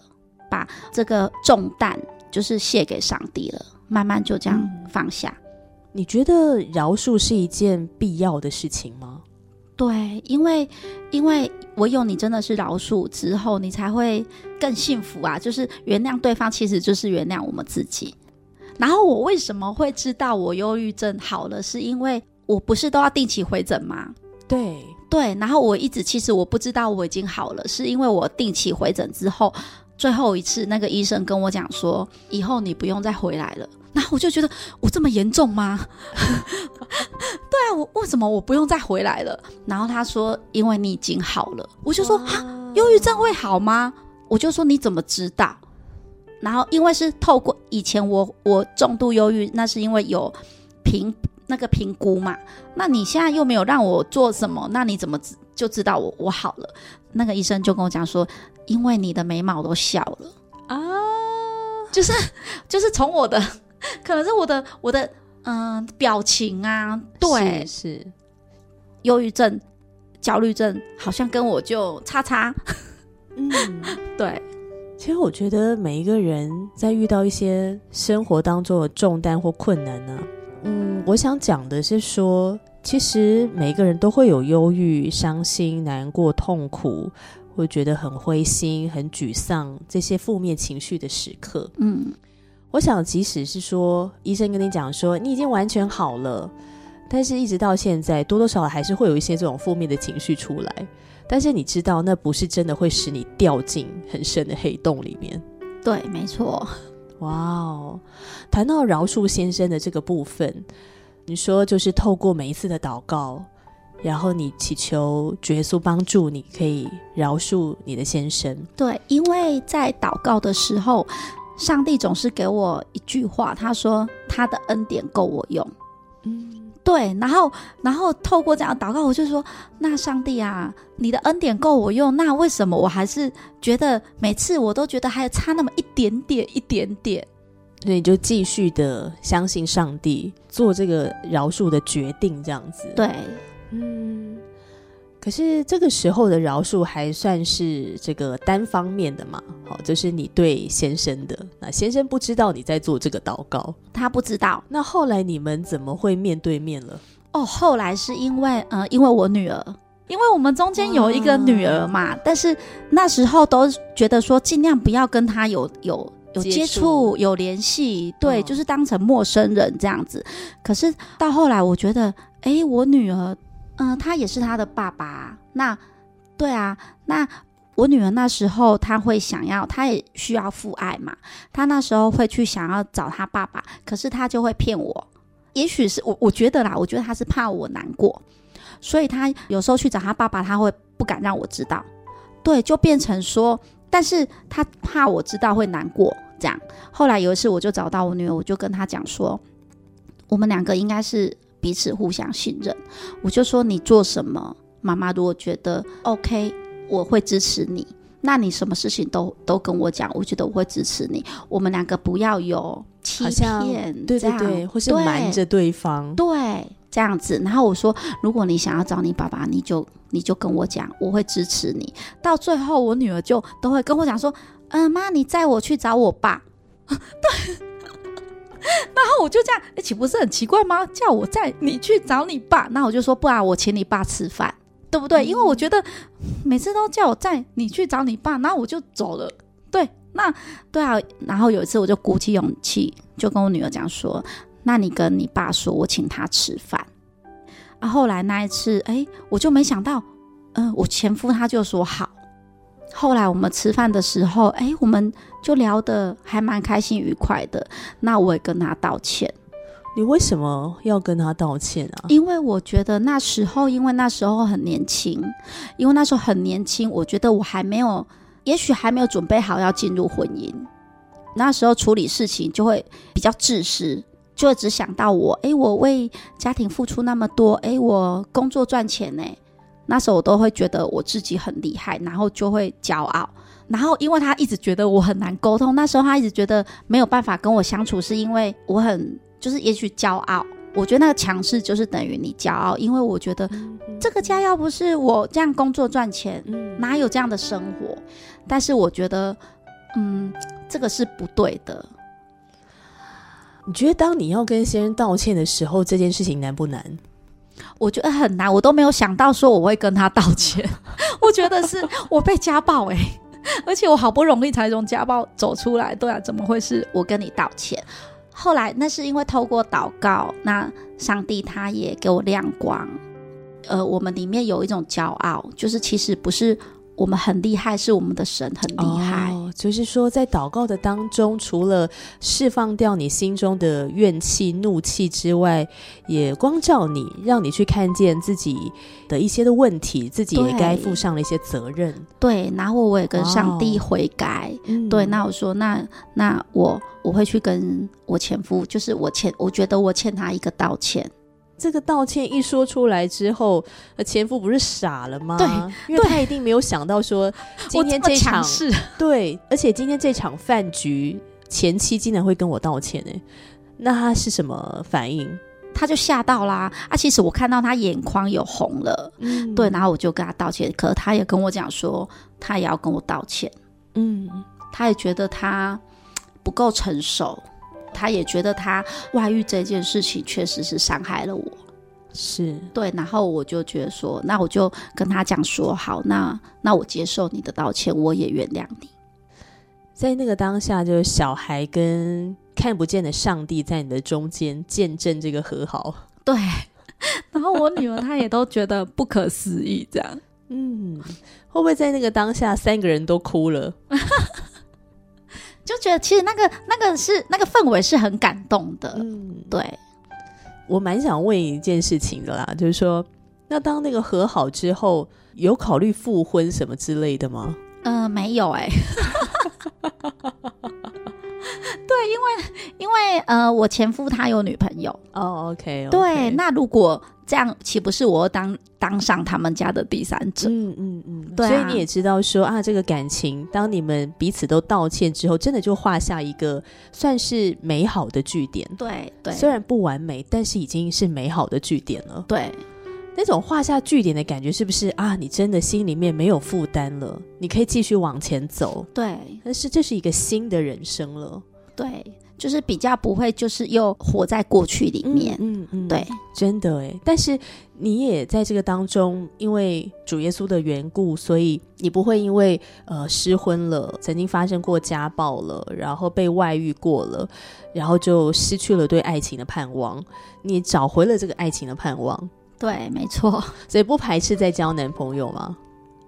把这个重担就是卸给上帝了，慢慢就这样放下。你觉得饶恕是一件必要的事情吗？对，因为因为唯有你真的是饶恕之后，你才会更幸福啊！就是原谅对方，其实就是原谅我们自己。然后我为什么会知道我忧郁症好了？是因为我不是都要定期回诊吗？对。对，然后我一直其实我不知道我已经好了，是因为我定期回诊之后，最后一次那个医生跟我讲说，以后你不用再回来了。然后我就觉得我这么严重吗？<laughs> 对啊，我为什么我不用再回来了？然后他说，因为你已经好了。我就说，啊，忧郁症会好吗？我就说你怎么知道？然后因为是透过以前我我重度忧郁，那是因为有评。那个评估嘛，那你现在又没有让我做什么，那你怎么就知道我我好了？那个医生就跟我讲说，因为你的眉毛都笑了啊，就是就是从我的可能是我的我的嗯表情啊，对，是忧郁症、焦虑症，好像跟我就叉叉，嗯，对。其实我觉得每一个人在遇到一些生活当中的重担或困难呢。嗯，我想讲的是说，其实每个人都会有忧郁、伤心、难过、痛苦，会觉得很灰心、很沮丧这些负面情绪的时刻。嗯，我想，即使是说医生跟你讲说你已经完全好了，但是一直到现在，多多少少还是会有一些这种负面的情绪出来。但是你知道，那不是真的会使你掉进很深的黑洞里面。对，没错。哇哦，谈到饶恕先生的这个部分，你说就是透过每一次的祷告，然后你祈求耶稣帮助，你可以饶恕你的先生。对，因为在祷告的时候，上帝总是给我一句话，他说他的恩典够我用。嗯。对，然后，然后透过这样祷告，我就说：那上帝啊，你的恩典够我用，那为什么我还是觉得每次我都觉得还差那么一点点，一点点？所以就继续的相信上帝，做这个饶恕的决定，这样子。对，嗯。可是这个时候的饶恕还算是这个单方面的嘛？好，就是你对先生的，那先生不知道你在做这个祷告，他不知道。那后来你们怎么会面对面了？哦，后来是因为，呃，因为我女儿，因为我们中间有一个女儿嘛，但是那时候都觉得说尽量不要跟她有有有接触、有联系，对，就是当成陌生人这样子。可是到后来，我觉得，哎，我女儿。嗯，他也是他的爸爸。那，对啊，那我女儿那时候，她会想要，她也需要父爱嘛。她那时候会去想要找他爸爸，可是他就会骗我。也许是我，我觉得啦，我觉得他是怕我难过，所以他有时候去找他爸爸，他会不敢让我知道。对，就变成说，但是他怕我知道会难过，这样。后来有一次，我就找到我女儿，我就跟她讲说，我们两个应该是。彼此互相信任，我就说你做什么，妈妈如果觉得 OK，我会支持你。那你什么事情都都跟我讲，我觉得我会支持你。我们两个不要有欺骗，对对对，或是瞒着对方，对这样子。然后我说，如果你想要找你爸爸，你就你就跟我讲，我会支持你。到最后，我女儿就都会跟我讲说，嗯，妈，你载我去找我爸。对。<laughs> <laughs> 然后我就这样，哎，岂不是很奇怪吗？叫我载你去找你爸，那我就说不啊我请你爸吃饭，对不对？因为我觉得每次都叫我载你去找你爸，然后我就走了。对，那对啊。然后有一次我就鼓起勇气，就跟我女儿讲说：“那你跟你爸说我请他吃饭。”啊，后来那一次，哎，我就没想到，嗯，我前夫他就说好。后来我们吃饭的时候，哎，我们就聊得还蛮开心愉快的。那我也跟他道歉。你为什么要跟他道歉啊？因为我觉得那时候，因为那时候很年轻，因为那时候很年轻，我觉得我还没有，也许还没有准备好要进入婚姻。那时候处理事情就会比较自私，就会只想到我。哎，我为家庭付出那么多，哎，我工作赚钱呢。那时候我都会觉得我自己很厉害，然后就会骄傲。然后因为他一直觉得我很难沟通，那时候他一直觉得没有办法跟我相处，是因为我很就是也许骄傲。我觉得那个强势就是等于你骄傲，因为我觉得这个家要不是我这样工作赚钱，哪有这样的生活？但是我觉得，嗯，这个是不对的。你觉得当你要跟先生道歉的时候，这件事情难不难？我觉得很难，我都没有想到说我会跟他道歉。<laughs> 我觉得是我被家暴哎，<laughs> 而且我好不容易才从家暴走出来，对啊，怎么会是我跟你道歉？后来那是因为透过祷告，那上帝他也给我亮光。呃，我们里面有一种骄傲，就是其实不是。我们很厉害，是我们的神很厉害。就是说，在祷告的当中，除了释放掉你心中的怨气、怒气之外，也光照你，让你去看见自己的一些的问题，自己也该负上了一些责任。对，然后我也跟上帝悔改。对，那我说，那那我我会去跟我前夫，就是我欠，我觉得我欠他一个道歉。这个道歉一说出来之后，前夫不是傻了吗？对，因为他一定没有想到说今天这场对，而且今天这场饭局前妻竟然会跟我道歉哎，那他是什么反应？他就吓到啦！啊，其实我看到他眼眶有红了，嗯，对，然后我就跟他道歉，可他也跟我讲说，他也要跟我道歉，嗯，他也觉得他不够成熟。他也觉得他外遇这件事情确实是伤害了我，是对，然后我就觉得说，那我就跟他讲说，好，那那我接受你的道歉，我也原谅你。在那个当下，就是小孩跟看不见的上帝在你的中间见证这个和好，对。然后我女儿她也都觉得不可思议，这样，嗯，会不会在那个当下三个人都哭了？就觉得其实那个那个是那个氛围是很感动的，嗯，对。我蛮想问一件事情的啦，就是说，那当那个和好之后，有考虑复婚什么之类的吗？嗯，没有哎。<laughs> 对，因为因为为呃，我前夫他有女朋友，哦，OK，对，那如果这样，岂不是我当当上他们家的第三者？嗯嗯嗯，对啊所以你也知道说啊，这个感情，当你们彼此都道歉之后，真的就画下一个算是美好的句点。对对虽然不完美，但是已经是美好的句点了。对那种画下句点的感觉，是不是啊？你真的心里面没有负担了，你可以继续往前走。对但是这是一个新的人生了。对，就是比较不会，就是又活在过去里面。嗯嗯，对真的哎。但是你也在这个当中，因为主耶稣的缘故，所以你不会因为呃失婚了，曾经发生过家暴了，然后被外遇过了，然后就失去了对爱情的盼望。你找回了这个爱情的盼望，对，没错。<laughs> 所以不排斥再交男朋友吗？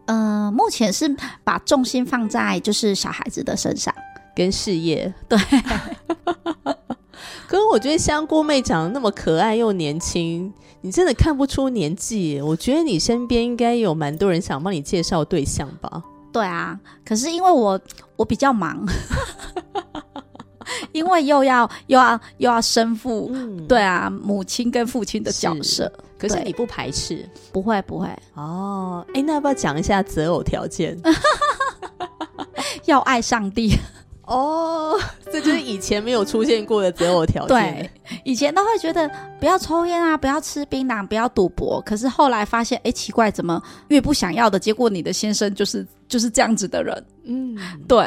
呃，目前是把重心放在就是小孩子的身上。跟事业 <laughs> 对。可是我觉得香菇妹长得那么可爱又年轻，你真的看不出年纪。我觉得你身边应该有蛮多人想帮你介绍对象吧？对啊，可是因为我我比较忙，<laughs> 因为又要又要又要身负、嗯，对啊母亲跟父亲的角色，可是你不排斥不会不会，哦。哎，那要不要讲一下择偶条件？<laughs> 要爱上帝。哦，<laughs> 这就是以前没有出现过的择偶条件。对，以前都会觉得不要抽烟啊，不要吃槟榔，不要赌博。可是后来发现，哎，奇怪，怎么越不想要的，结果你的先生就是就是这样子的人。嗯，对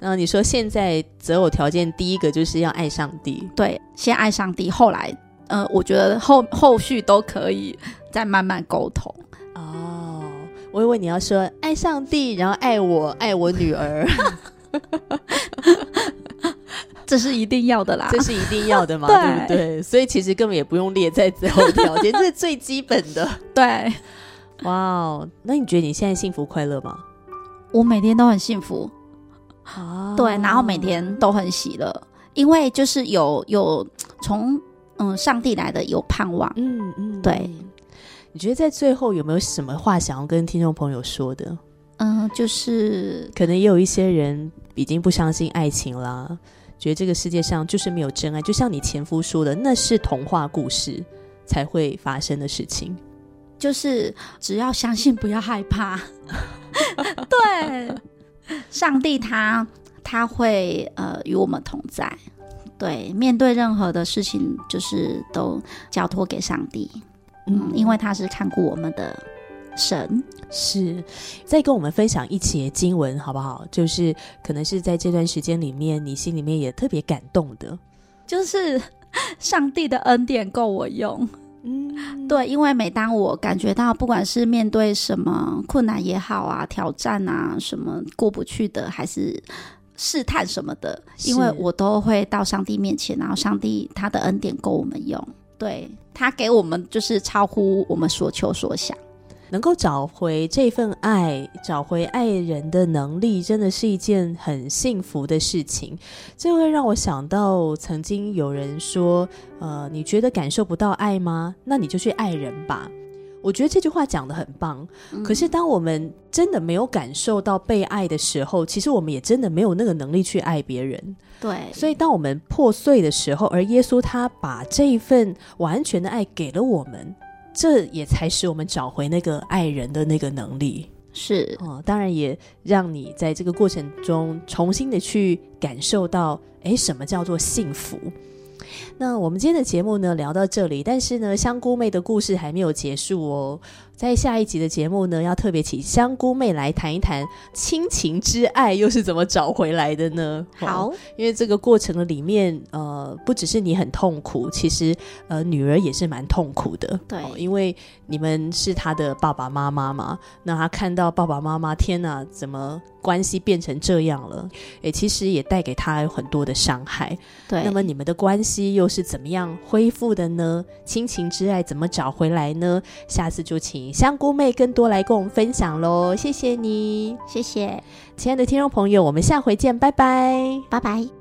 然后你说现在择偶条件第一个就是要爱上帝，对，先爱上帝，后来呃，我觉得后后续都可以再慢慢沟通。哦，我以为你要说爱上帝，然后爱我，爱我女儿，<laughs> <laughs> 这是一定要的啦。这是一定要的嘛，对 <laughs> 对不对？所以其实根本也不用列在最后条件，<laughs> 这是最基本的。对哇哦，那你觉得你现在幸福快乐吗？我每天都很幸福，啊对，然后每天都很喜乐，因为就是有有从嗯上帝来的有盼望。嗯嗯，对。你觉得在最后有没有什么话想要跟听众朋友说的？嗯、就是可能也有一些人已经不相信爱情啦，觉得这个世界上就是没有真爱，就像你前夫说的，那是童话故事才会发生的事情。就是只要相信，不要害怕。<laughs> 对，上帝他他会呃与我们同在。对，面对任何的事情，就是都交托给上帝。嗯，因为他是看顾我们的神。是，再跟我们分享一节经文好不好？就是可能是在这段时间里面，你心里面也特别感动的。就是上帝的恩典够我用。嗯，对，因为每当我感觉到，不管是面对什么困难也好啊，挑战啊，什么过不去的，还是试探什么的，因为我都会到上帝面前，然后上帝他的恩典够我们用，对他给我们就是超乎我们所求所想。能够找回这份爱，找回爱人的能力，真的是一件很幸福的事情。这会让我想到，曾经有人说：“呃，你觉得感受不到爱吗？那你就去爱人吧。”我觉得这句话讲的很棒。可是，当我们真的没有感受到被爱的时候，其实我们也真的没有那个能力去爱别人。对，所以，当我们破碎的时候，而耶稣他把这一份完全的爱给了我们，这也才使我们找回那个爱人的那个能力。是哦，当然也让你在这个过程中重新的去感受到，哎，什么叫做幸福？那我们今天的节目呢，聊到这里，但是呢，香菇妹的故事还没有结束哦。在下一集的节目呢，要特别请香菇妹来谈一谈亲情之爱又是怎么找回来的呢？哦好，因为这个过程的里面，呃，不只是你很痛苦，其实呃，女儿也是蛮痛苦的。对哦因为你们是他的爸爸妈妈嘛，那他看到爸爸妈妈，天哪，怎么关系变成这样了？诶，其实也带给他有很多的伤害。对，那么你们的关系又是怎么样恢复的呢？亲情之爱怎么找回来呢？下次就请香菇妹更多来跟我们分享喽，谢谢你，谢谢，亲爱的听众朋友，我们下回见，拜拜。拜拜。